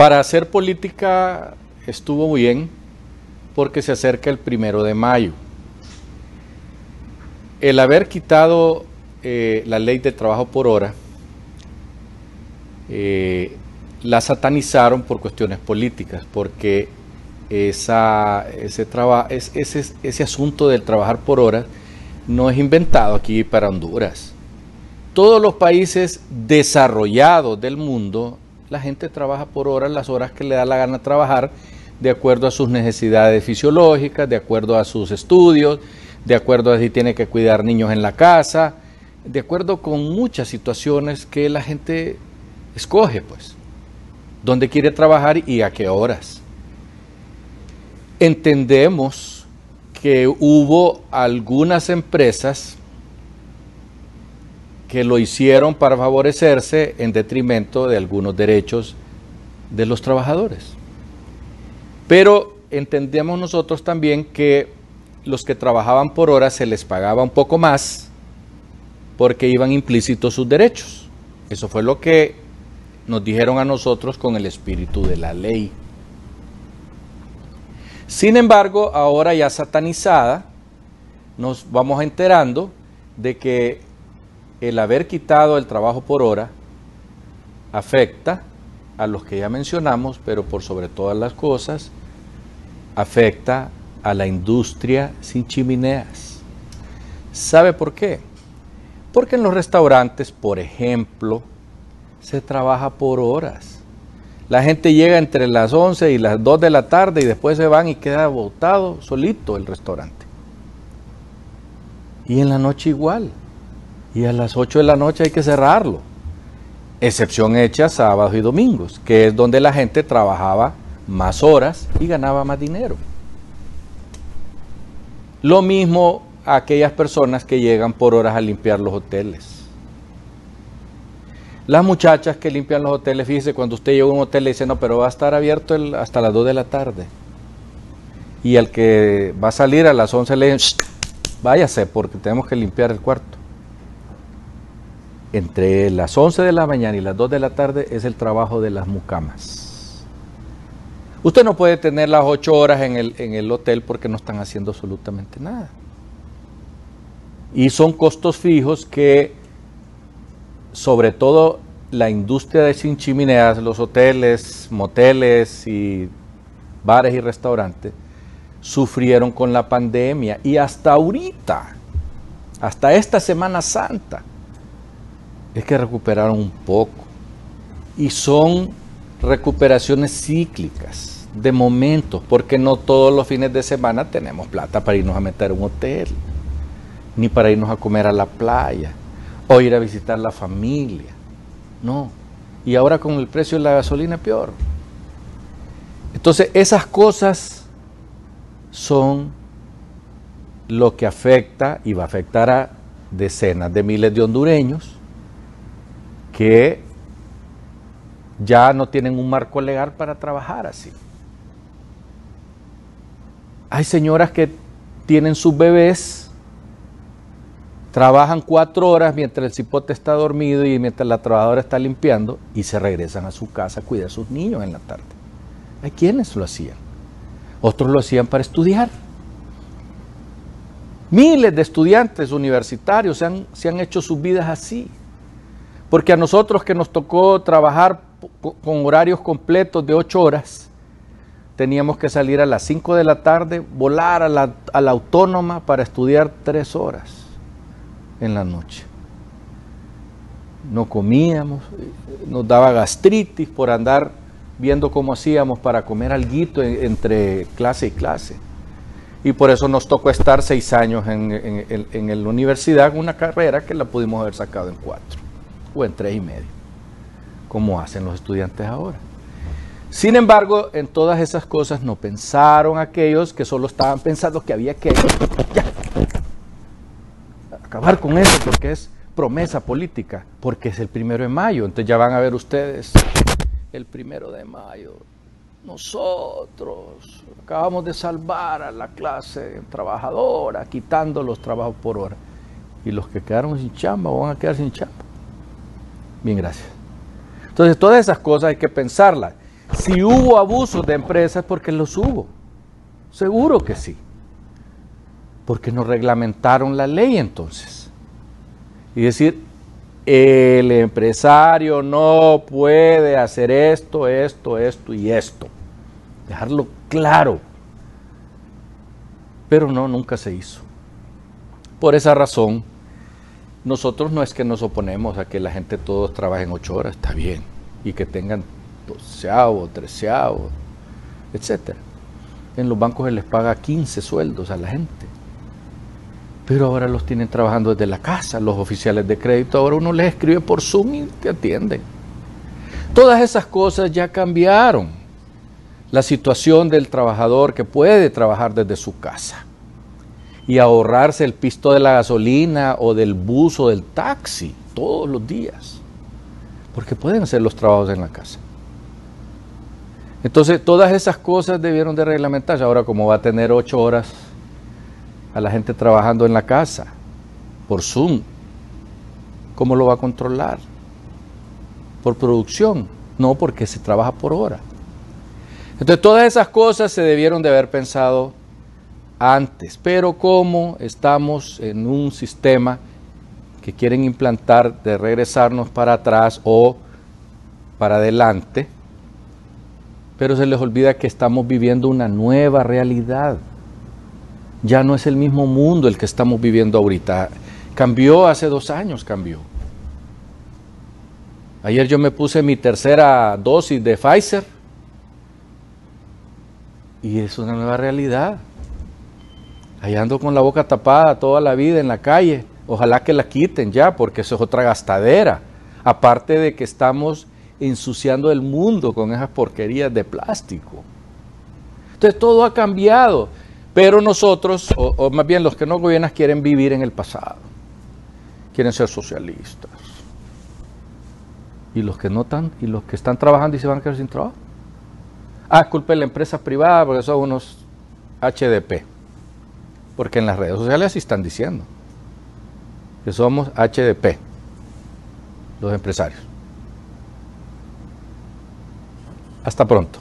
Para hacer política estuvo bien porque se acerca el primero de mayo. El haber quitado eh, la ley de trabajo por hora, eh, la satanizaron por cuestiones políticas, porque esa, ese, ese, ese asunto del trabajar por horas no es inventado aquí para Honduras. Todos los países desarrollados del mundo, la gente trabaja por horas, las horas que le da la gana trabajar, de acuerdo a sus necesidades fisiológicas, de acuerdo a sus estudios, de acuerdo a si tiene que cuidar niños en la casa, de acuerdo con muchas situaciones que la gente escoge, pues, dónde quiere trabajar y a qué horas. Entendemos que hubo algunas empresas que lo hicieron para favorecerse en detrimento de algunos derechos de los trabajadores. Pero entendemos nosotros también que los que trabajaban por hora se les pagaba un poco más porque iban implícitos sus derechos. Eso fue lo que nos dijeron a nosotros con el espíritu de la ley. Sin embargo, ahora ya satanizada, nos vamos enterando de que el haber quitado el trabajo por hora afecta a los que ya mencionamos, pero por sobre todas las cosas, afecta a la industria sin chimeneas. ¿Sabe por qué? Porque en los restaurantes, por ejemplo, se trabaja por horas. La gente llega entre las 11 y las 2 de la tarde y después se van y queda botado solito el restaurante. Y en la noche igual. Y a las 8 de la noche hay que cerrarlo. Excepción hecha sábados y domingos, que es donde la gente trabajaba más horas y ganaba más dinero. Lo mismo a aquellas personas que llegan por horas a limpiar los hoteles. Las muchachas que limpian los hoteles, fíjese, cuando usted llega a un hotel le dice, no, pero va a estar abierto hasta las 2 de la tarde. Y el que va a salir a las 11 le dice, váyase porque tenemos que limpiar el cuarto. Entre las 11 de la mañana y las 2 de la tarde es el trabajo de las mucamas. Usted no puede tener las ocho horas en el, en el hotel porque no están haciendo absolutamente nada. Y son costos fijos que, sobre todo la industria de sin chimeneas, los hoteles, moteles y bares y restaurantes, sufrieron con la pandemia. Y hasta ahorita, hasta esta Semana Santa, es que recuperaron un poco. Y son recuperaciones cíclicas, de momentos, porque no todos los fines de semana tenemos plata para irnos a meter a un hotel, ni para irnos a comer a la playa, o ir a visitar la familia. No. Y ahora con el precio de la gasolina peor. Entonces esas cosas son lo que afecta y va a afectar a decenas de miles de hondureños que ya no tienen un marco legal para trabajar así. Hay señoras que tienen sus bebés, trabajan cuatro horas mientras el cipote está dormido y mientras la trabajadora está limpiando y se regresan a su casa a cuidar a sus niños en la tarde. Hay quienes lo hacían. Otros lo hacían para estudiar. Miles de estudiantes universitarios se han, se han hecho sus vidas así. Porque a nosotros que nos tocó trabajar con horarios completos de ocho horas. Teníamos que salir a las 5 de la tarde, volar a la, autónoma para estudiar tres horas en la noche. No comíamos, nos daba gastritis por andar viendo cómo hacíamos para comer algo entre clase y clase. Y por eso nos tocó estar seis años en la universidad, una carrera que la pudimos haber sacado en cuatro o en tres y medio como hacen los estudiantes ahora. Sin embargo, en todas esas cosas no pensaron aquellos que solo estaban pensando que había que acabar con eso porque es promesa política, porque es el primero de mayo. Entonces ya van a ver ustedes el primero de mayo. Nosotros acabamos de salvar a la clase trabajadora, quitando los trabajos por hora. Y los que quedaron sin chamba van a quedar sin chamba. Bien, gracias. Entonces, todas esas cosas hay que pensarlas. Si hubo abusos de empresas, porque los hubo. Seguro que sí. Porque no reglamentaron la ley entonces. Y decir, el empresario no puede hacer esto, esto, esto y esto. Dejarlo claro. Pero no, nunca se hizo. Por esa razón, nosotros no es que nos oponemos a que la gente todos trabajen ocho horas, está bien, y que tengan doceavo, treceavo, etc. En los bancos se les paga 15 sueldos a la gente. Pero ahora los tienen trabajando desde la casa, los oficiales de crédito. Ahora uno les escribe por Zoom y te atienden. Todas esas cosas ya cambiaron. La situación del trabajador que puede trabajar desde su casa y ahorrarse el pisto de la gasolina o del bus o del taxi todos los días. Porque pueden hacer los trabajos en la casa. Entonces, todas esas cosas debieron de reglamentarse. Ahora, como va a tener ocho horas a la gente trabajando en la casa por Zoom, ¿cómo lo va a controlar? Por producción, no porque se trabaja por hora. Entonces, todas esas cosas se debieron de haber pensado antes, pero como estamos en un sistema que quieren implantar de regresarnos para atrás o para adelante, pero se les olvida que estamos viviendo una nueva realidad. Ya no es el mismo mundo el que estamos viviendo ahorita. Cambió hace dos años, cambió. Ayer yo me puse mi tercera dosis de Pfizer y es una nueva realidad. Ahí ando con la boca tapada toda la vida en la calle. Ojalá que la quiten ya, porque eso es otra gastadera. Aparte de que estamos ensuciando el mundo con esas porquerías de plástico. Entonces todo ha cambiado, pero nosotros, o, más bien los que no gobiernan, quieren vivir en el pasado, quieren ser socialistas. Y los que no están, y los que están trabajando y se van a quedar sin trabajo. Ah, culpe la empresa privada porque son unos HDP. Porque en las redes sociales así están diciendo que somos HDP, los empresarios. Hasta pronto.